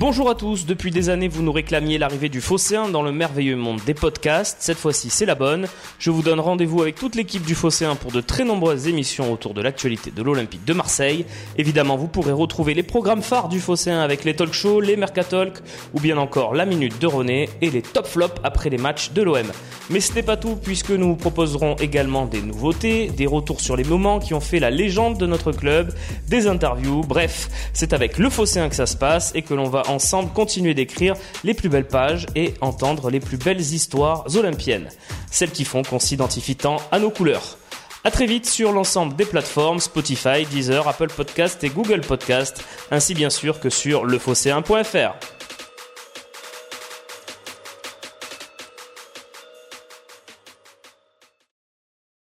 Bonjour à tous, depuis des années vous nous réclamiez l'arrivée du Phocéen dans le merveilleux monde des podcasts, cette fois-ci c'est la bonne. Je vous donne rendez-vous avec toute l'équipe du Phocéen pour de très nombreuses émissions autour de l'actualité de l'Olympique de Marseille. Évidemment vous pourrez retrouver les programmes phares du Phocéen avec les talk shows, les mercatalk ou bien encore la minute de René et les top flops après les matchs de l'OM. Mais ce n'est pas tout puisque nous vous proposerons également des nouveautés, des retours sur les moments qui ont fait la légende de notre club, des interviews, bref, c'est avec le Phocéen que ça se passe et que l'on va ensemble continuer d'écrire les plus belles pages et entendre les plus belles histoires olympiennes, celles qui font qu'on s'identifie tant à nos couleurs. A très vite sur l'ensemble des plateformes Spotify, Deezer, Apple Podcast et Google Podcast, ainsi bien sûr que sur lephocéen.fr.